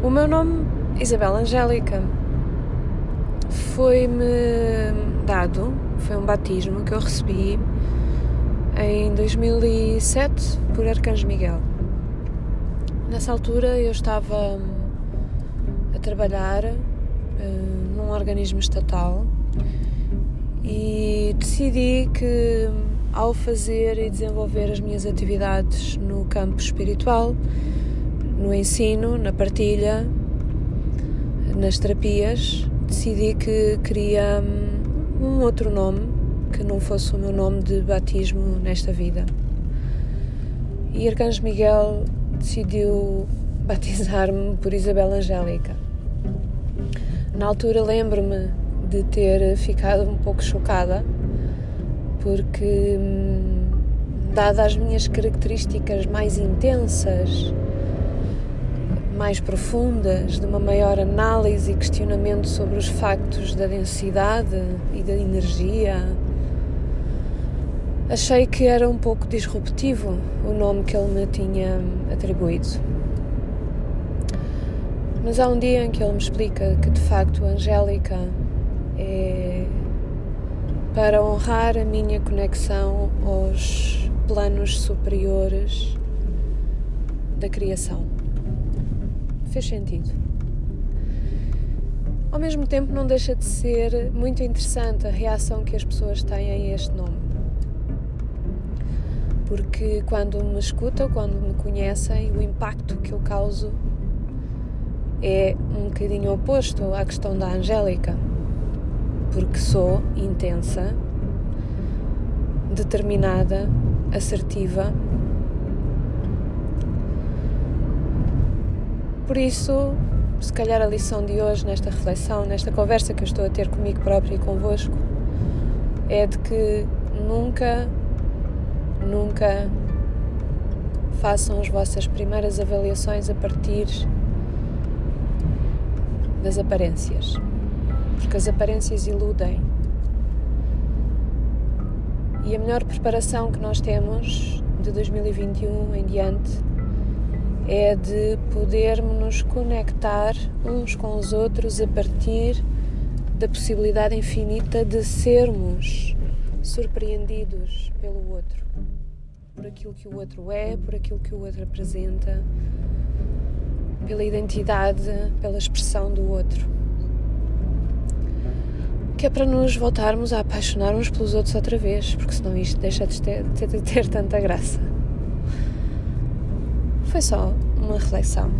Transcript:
O meu nome, Isabel Angélica, foi-me dado, foi um batismo que eu recebi em 2007 por Arcanjo Miguel. Nessa altura eu estava a trabalhar uh, num organismo estatal e decidi que ao fazer e desenvolver as minhas atividades no campo espiritual, no ensino, na partilha, nas terapias, decidi que queria hum, um outro nome que não fosse o meu nome de batismo nesta vida. E Arcanjo Miguel decidiu batizar-me por Isabel Angélica. Na altura lembro-me de ter ficado um pouco chocada, porque, hum, dadas as minhas características mais intensas, mais profundas, de uma maior análise e questionamento sobre os factos da densidade e da energia, achei que era um pouco disruptivo o nome que ele me tinha atribuído. Mas há um dia em que ele me explica que de facto Angélica é para honrar a minha conexão aos planos superiores da criação. Fez sentido. Ao mesmo tempo, não deixa de ser muito interessante a reação que as pessoas têm a este nome. Porque quando me escutam, quando me conhecem, o impacto que eu causo é um bocadinho oposto à questão da Angélica porque sou intensa, determinada, assertiva. Por isso, se calhar a lição de hoje, nesta reflexão, nesta conversa que eu estou a ter comigo própria e convosco, é de que nunca, nunca façam as vossas primeiras avaliações a partir das aparências porque as aparências iludem. E a melhor preparação que nós temos de 2021 em diante é de podermos nos conectar uns com os outros a partir da possibilidade infinita de sermos surpreendidos pelo outro, por aquilo que o outro é, por aquilo que o outro apresenta, pela identidade, pela expressão do outro que é para nos voltarmos a apaixonar uns pelos outros outra vez, porque senão isto deixa de ter, de ter tanta graça. Foi só uma reflexão.